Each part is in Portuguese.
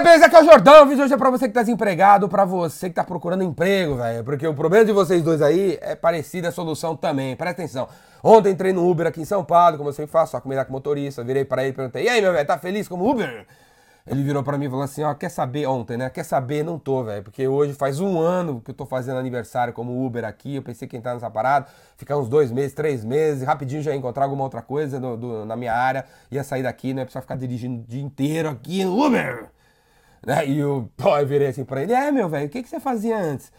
galera, beleza? Aqui é o Jordão. O vídeo hoje é pra você que tá desempregado, pra você que tá procurando emprego, velho. Porque o problema de vocês dois aí é parecido a solução também. Presta atenção. Ontem entrei no Uber aqui em São Paulo, como eu sempre faço, só combinar com motorista. Virei pra ele e perguntei: E aí, meu velho, tá feliz como Uber? Ele virou pra mim e falou assim: Ó, quer saber ontem, né? Quer saber? Não tô, velho. Porque hoje faz um ano que eu tô fazendo aniversário como Uber aqui. Eu pensei que entrar nessa parada, ficar uns dois meses, três meses, rapidinho já ia encontrar alguma outra coisa do, na minha área. Ia sair daqui, né? Precisar ficar dirigindo o dia inteiro aqui Uber. Né? E eu, pô, eu virei assim pra ele: É, meu velho, o que, que você fazia antes?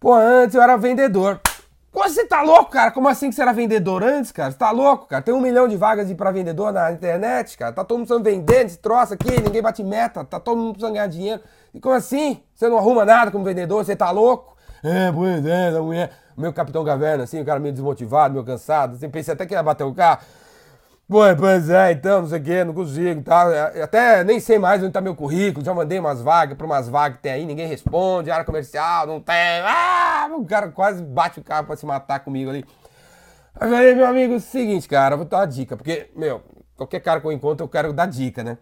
Pô, antes eu era vendedor. Pô, você tá louco, cara? Como assim que você era vendedor antes, cara? Você tá louco, cara? Tem um milhão de vagas de pra vendedor na internet, cara. Tá todo mundo precisando vender esse troço aqui, ninguém bate meta, tá todo mundo precisando ganhar dinheiro. E como assim? Você não arruma nada como vendedor, você tá louco? É, pois é, da mulher. Meu capitão caverna, assim, o cara meio desmotivado, meio cansado. Assim, pensei até que ia bater o carro. Pô, pois é, então, não sei o que, não consigo, tá? Até nem sei mais onde tá meu currículo, já mandei umas vagas pra umas vagas que tem aí, ninguém responde, área comercial, não tem. Ah, o cara quase bate o carro pra se matar comigo ali. Aí, meu amigo, é o seguinte, cara, vou dar uma dica, porque, meu, qualquer cara que eu encontro eu quero dar dica, né?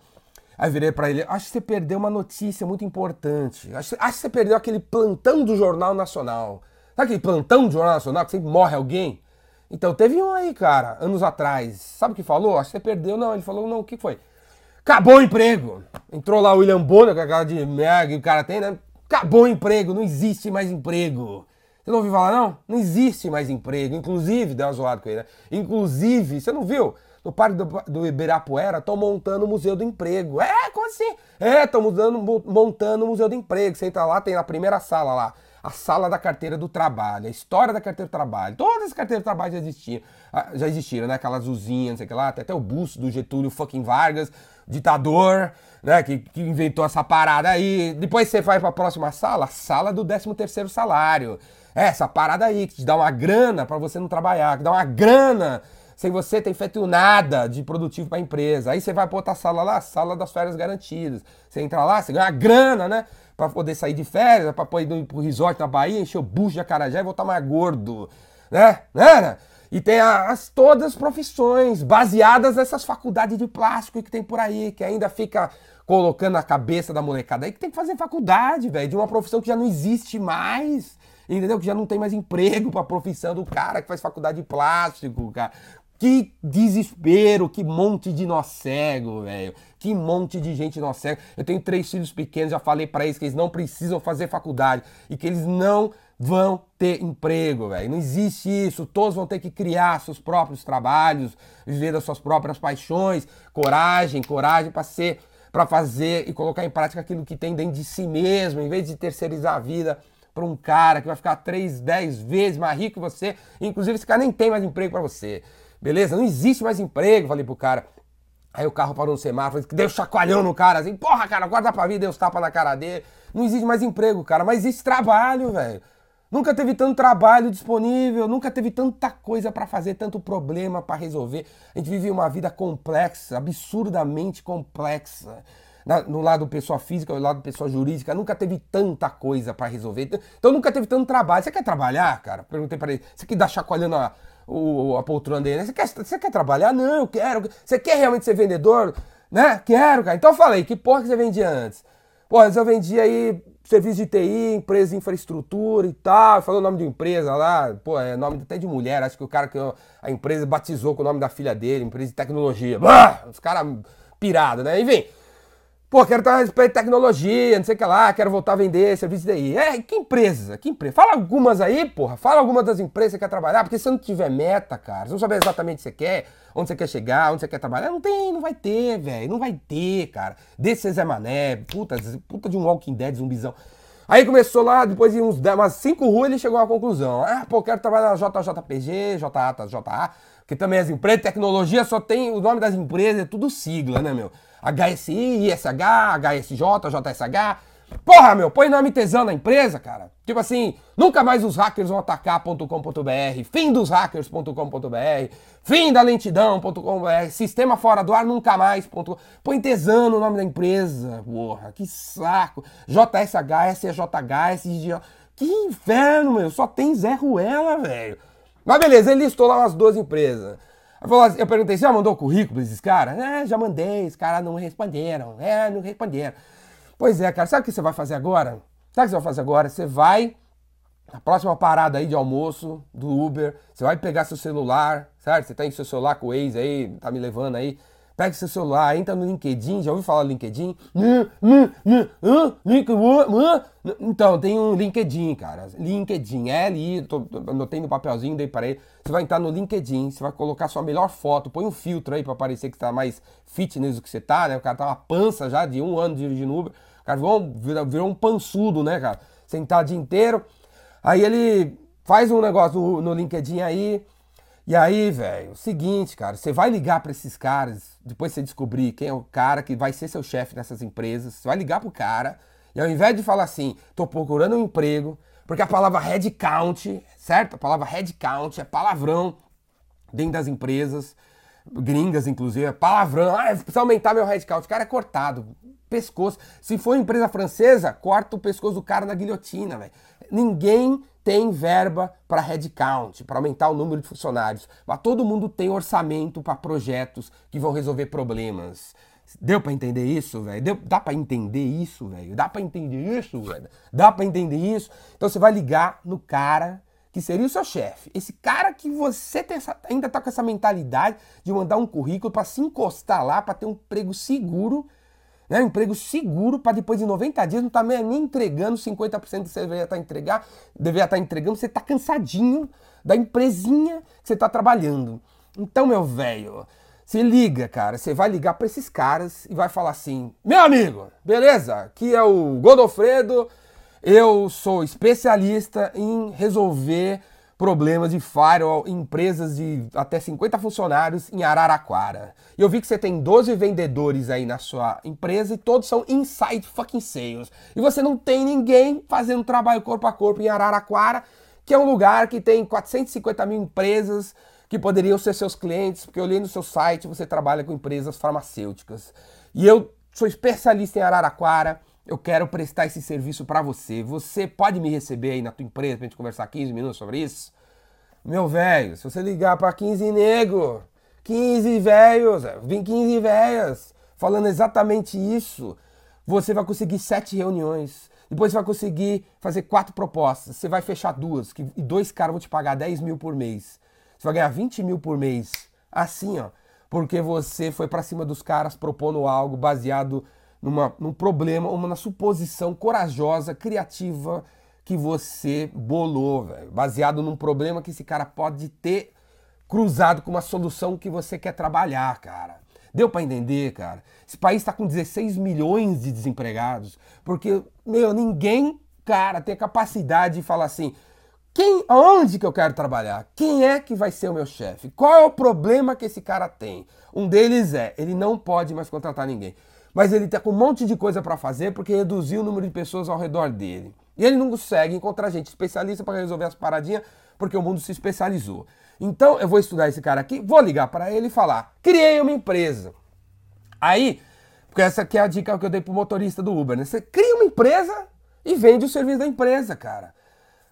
Aí virei pra ele, acho que você perdeu uma notícia muito importante. Acho, acho que você perdeu aquele plantão do Jornal Nacional. Sabe aquele plantão do Jornal Nacional que sempre morre alguém? Então, teve um aí, cara, anos atrás. Sabe o que falou? Acho que você perdeu. Não, ele falou, não, o que foi? Acabou o emprego. Entrou lá o William Bonner, com a cara de merda que o cara tem, né? Acabou o emprego, não existe mais emprego. Você não ouviu falar, não? Não existe mais emprego. Inclusive, deu uma zoada com ele, né? Inclusive, você não viu? No Parque do, do Ibirapuera, estão montando o Museu do Emprego. É, como assim? É, estão montando o Museu do Emprego. Você entra lá, tem na primeira sala lá a sala da carteira do trabalho, a história da carteira do trabalho. Todas as carteiras do trabalho já existiam, ah, já existiram, né? Aquela azulzinha, não sei o que lá, até, até o busto do Getúlio fucking Vargas, ditador, né? Que, que inventou essa parada aí. Depois você vai para a próxima sala, a sala do 13 terceiro salário. É, essa parada aí, que te dá uma grana para você não trabalhar, que dá uma grana sem você ter feito nada de produtivo para a empresa. Aí você vai para outra sala lá, sala das férias garantidas. Você entra lá, você ganha uma grana, né? para poder sair de férias, para poder ir pro resort na Bahia, encher o bucho de acarajé e voltar mais gordo, né? né? E tem as, todas as profissões baseadas nessas faculdades de plástico que tem por aí, que ainda fica colocando na cabeça da molecada aí que tem que fazer faculdade, velho, de uma profissão que já não existe mais, entendeu? Que já não tem mais emprego para a profissão do cara que faz faculdade de plástico, cara. Que desespero, que monte de nó cego, velho. Que monte de gente nó cego. Eu tenho três filhos pequenos, já falei para eles que eles não precisam fazer faculdade e que eles não vão ter emprego, velho. Não existe isso. Todos vão ter que criar seus próprios trabalhos, viver das suas próprias paixões, coragem, coragem para ser, para fazer e colocar em prática aquilo que tem dentro de si mesmo, em vez de terceirizar a vida para um cara que vai ficar três, dez vezes mais rico que você, inclusive esse cara nem tem mais emprego para você. Beleza? Não existe mais emprego, falei pro cara. Aí o carro parou no semáforo, deu chacoalhão no cara, assim, porra, cara, guarda pra vida, deu os tapas na cara dele. Não existe mais emprego, cara, mas existe trabalho, velho. Nunca teve tanto trabalho disponível, nunca teve tanta coisa para fazer, tanto problema para resolver. A gente vive uma vida complexa, absurdamente complexa. Na, no lado pessoa física, no lado pessoa jurídica, nunca teve tanta coisa para resolver. Então nunca teve tanto trabalho. Você quer trabalhar, cara? Perguntei para ele. Você quer dar chacoalhando a, o, a poltrona dele, né? Você quer, você quer trabalhar? Não, eu quero. Você quer realmente ser vendedor? Né? Quero, cara. Então eu falei, que porra que você vendia antes? Pô, antes eu vendia aí serviço de TI, empresa de infraestrutura e tal. Falou o nome de empresa lá, pô, é nome até de mulher. Acho que o cara que a empresa batizou com o nome da filha dele, empresa de tecnologia. Bah, os caras pirados, né? Enfim. Pô, quero estar a respeito de tecnologia, não sei o que lá, quero voltar a vender serviço TI. É, que empresa? Que empresa? Fala algumas aí, porra. Fala algumas das empresas que quer trabalhar, porque se você não tiver meta, cara, se não saber exatamente o que você quer, onde você quer chegar, onde você quer trabalhar, não tem, não vai ter, velho. Não vai ter, cara. Desse Zé Mané, puta, puta de um Walking Dead, zumbizão. Aí começou lá, depois de uns, umas cinco ruas, ele chegou à conclusão. Ah, pô, quero trabalhar na JJPG, JA, JA, porque também as empresas de tecnologia só tem o nome das empresas, é tudo sigla, né, meu? HSI, ISH, HSJ, JSH. Porra, meu, põe nome tesão na empresa, cara. Tipo assim, nunca mais os hackers vão atacar.com.br, fim dos hackers.com.br, fim da lentidão.com.br, sistema fora do ar nunca mais. Põe tesão no nome da empresa, porra, que saco. JSH, SJH, SG. Que inferno, meu, só tem Zé Ruela, velho. Mas beleza, ele listou lá umas duas empresas. Eu perguntei, você já mandou currículo pra esses caras? É, já mandei, os caras não responderam. É, não responderam. Pois é, cara, sabe o que você vai fazer agora? Sabe o que você vai fazer agora? Você vai na próxima parada aí de almoço do Uber, você vai pegar seu celular, certo? Você tem seu celular com o Waze aí, tá me levando aí. Pega seu celular, entra no LinkedIn, já ouviu falar do LinkedIn? Então, tem um LinkedIn, cara. LinkedIn, L, tô, anotei no papelzinho, dei para ele. Você vai entrar no LinkedIn, você vai colocar sua melhor foto, põe um filtro aí para parecer que você tá mais fitness do que você tá, né? O cara tá uma pança já de um ano dirigindo Uber. O cara virou, virou, um pançudo, né, cara? Sentar o dia inteiro. Aí ele faz um negócio no, no LinkedIn aí. E aí, velho, seguinte, cara, você vai ligar para esses caras, depois você descobrir quem é o cara que vai ser seu chefe nessas empresas, você vai ligar pro cara, e ao invés de falar assim, tô procurando um emprego, porque a palavra headcount, certo? A palavra headcount é palavrão dentro das empresas, gringas inclusive, é palavrão, ah, precisa aumentar meu headcount, o cara é cortado, pescoço. Se for empresa francesa, corta o pescoço do cara na guilhotina, velho. Ninguém tem verba para headcount, para aumentar o número de funcionários, mas todo mundo tem orçamento para projetos que vão resolver problemas. Deu para entender isso, velho? Dá para entender isso, velho? Dá para entender isso, velho? Dá para entender isso? Então você vai ligar no cara que seria o seu chefe. Esse cara que você essa, ainda tá com essa mentalidade de mandar um currículo para se encostar lá, para ter um emprego seguro né? Um emprego seguro para depois de 90 dias não estar tá nem entregando 50% que você deveria estar tá entregar, deveria estar tá entregando, você está cansadinho da empresinha que você está trabalhando. Então, meu velho, se liga, cara, você vai ligar para esses caras e vai falar assim: "Meu amigo, beleza? Aqui é o Godofredo, eu sou especialista em resolver problemas de firewall em empresas de até 50 funcionários em Araraquara. E eu vi que você tem 12 vendedores aí na sua empresa e todos são inside fucking sales. E você não tem ninguém fazendo trabalho corpo a corpo em Araraquara, que é um lugar que tem 450 mil empresas que poderiam ser seus clientes, porque eu li no seu site, você trabalha com empresas farmacêuticas. E eu sou especialista em Araraquara, eu quero prestar esse serviço para você. Você pode me receber aí na tua empresa pra gente conversar 15 minutos sobre isso? Meu velho, se você ligar para 15 nego, 15 velhos, vem 15 velhas falando exatamente isso, você vai conseguir sete reuniões. Depois você vai conseguir fazer quatro propostas. Você vai fechar duas, que, e dois caras vão te pagar 10 mil por mês. Você vai ganhar 20 mil por mês. Assim, ó. Porque você foi para cima dos caras propondo algo baseado numa, num problema, uma suposição corajosa, criativa que você bolou, véio, baseado num problema que esse cara pode ter cruzado com uma solução que você quer trabalhar, cara. Deu para entender, cara? Esse país está com 16 milhões de desempregados, porque, meu, ninguém, cara, tem a capacidade de falar assim: quem, aonde que eu quero trabalhar? Quem é que vai ser o meu chefe? Qual é o problema que esse cara tem? Um deles é, ele não pode mais contratar ninguém mas ele está com um monte de coisa para fazer porque reduziu o número de pessoas ao redor dele. E ele não consegue encontrar gente especialista para resolver as paradinhas porque o mundo se especializou. Então eu vou estudar esse cara aqui, vou ligar para ele e falar: criei uma empresa. Aí, porque essa aqui é a dica que eu dei pro motorista do Uber, né? Você cria uma empresa e vende o serviço da empresa, cara.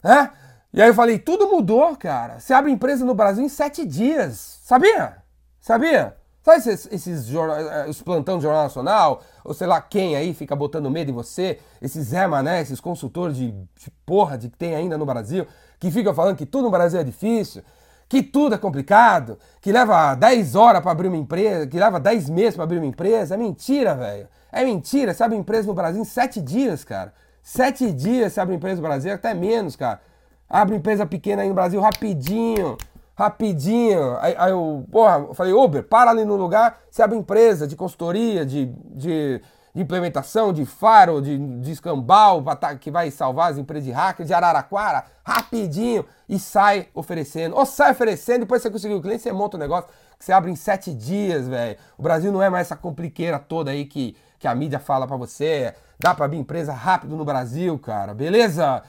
É? E aí eu falei, tudo mudou, cara. Você abre empresa no Brasil em sete dias. Sabia? Sabia? Sabe esses, esses eh, os plantão do Jornal Nacional, ou sei lá quem aí fica botando medo em você, esses Zé Mané, esses consultores de, de porra de que tem ainda no Brasil, que ficam falando que tudo no Brasil é difícil, que tudo é complicado, que leva 10 horas para abrir uma empresa, que leva 10 meses para abrir uma empresa. É mentira, velho. É mentira. Você abre empresa no Brasil em 7 dias, cara. 7 dias você abre empresa no Brasil, até menos, cara. Abre empresa pequena aí no Brasil rapidinho rapidinho. Aí, aí eu, porra, eu falei, Uber, para ali no lugar, você abre empresa de consultoria, de, de, de implementação, de faro, de, de escambau, tá, que vai salvar as empresas de hacker de Araraquara, rapidinho, e sai oferecendo. Ou sai oferecendo, depois você conseguiu o cliente, você monta o um negócio que você abre em sete dias, velho. O Brasil não é mais essa compliqueira toda aí que, que a mídia fala para você. Dá pra abrir empresa rápido no Brasil, cara, beleza?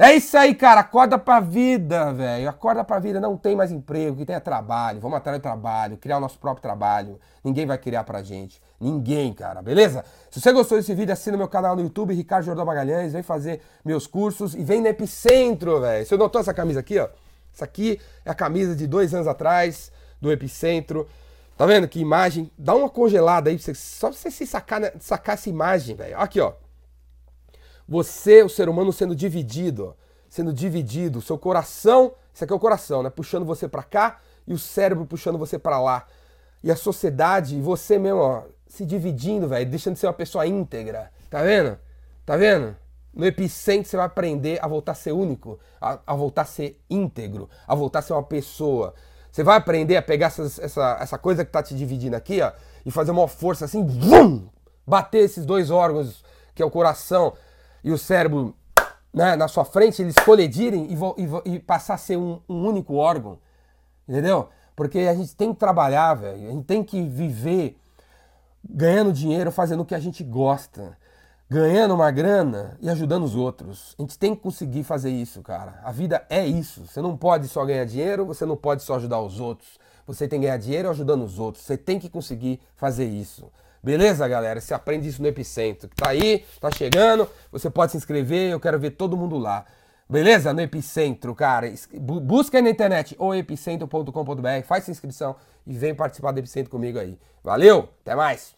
É isso aí, cara. Acorda pra vida, velho. Acorda pra vida. Não tem mais emprego, que tenha trabalho. Vamos atrás do trabalho, criar o nosso próprio trabalho. Ninguém vai criar pra gente. Ninguém, cara. Beleza? Se você gostou desse vídeo, assina meu canal no YouTube, Ricardo Jordão Magalhães. Vem fazer meus cursos e vem no Epicentro, velho. Você notou essa camisa aqui, ó? Essa aqui é a camisa de dois anos atrás do Epicentro. Tá vendo que imagem? Dá uma congelada aí, só pra você se sacar, sacar essa imagem, velho. Aqui, ó. Você, o ser humano, sendo dividido, sendo dividido, seu coração, isso aqui é o coração, né? Puxando você para cá e o cérebro puxando você para lá. E a sociedade, e você mesmo, ó, se dividindo, velho, deixando de ser uma pessoa íntegra. Tá vendo? Tá vendo? No epicentro você vai aprender a voltar a ser único, a, a voltar a ser íntegro, a voltar a ser uma pessoa. Você vai aprender a pegar essa, essa, essa coisa que tá te dividindo aqui, ó, e fazer uma força assim, vum, bater esses dois órgãos, que é o coração e o cérebro, né, na sua frente, eles colidirem e, e, e passar a ser um, um único órgão. Entendeu? Porque a gente tem que trabalhar, velho. A gente tem que viver ganhando dinheiro, fazendo o que a gente gosta ganhando uma grana e ajudando os outros. A gente tem que conseguir fazer isso, cara. A vida é isso. Você não pode só ganhar dinheiro, você não pode só ajudar os outros. Você tem que ganhar dinheiro ajudando os outros. Você tem que conseguir fazer isso. Beleza, galera? Você aprende isso no Epicentro. Tá aí, tá chegando. Você pode se inscrever, eu quero ver todo mundo lá. Beleza? No Epicentro, cara. Busca aí na internet ou epicentro.com.br, faz sua inscrição e vem participar do Epicentro comigo aí. Valeu, até mais!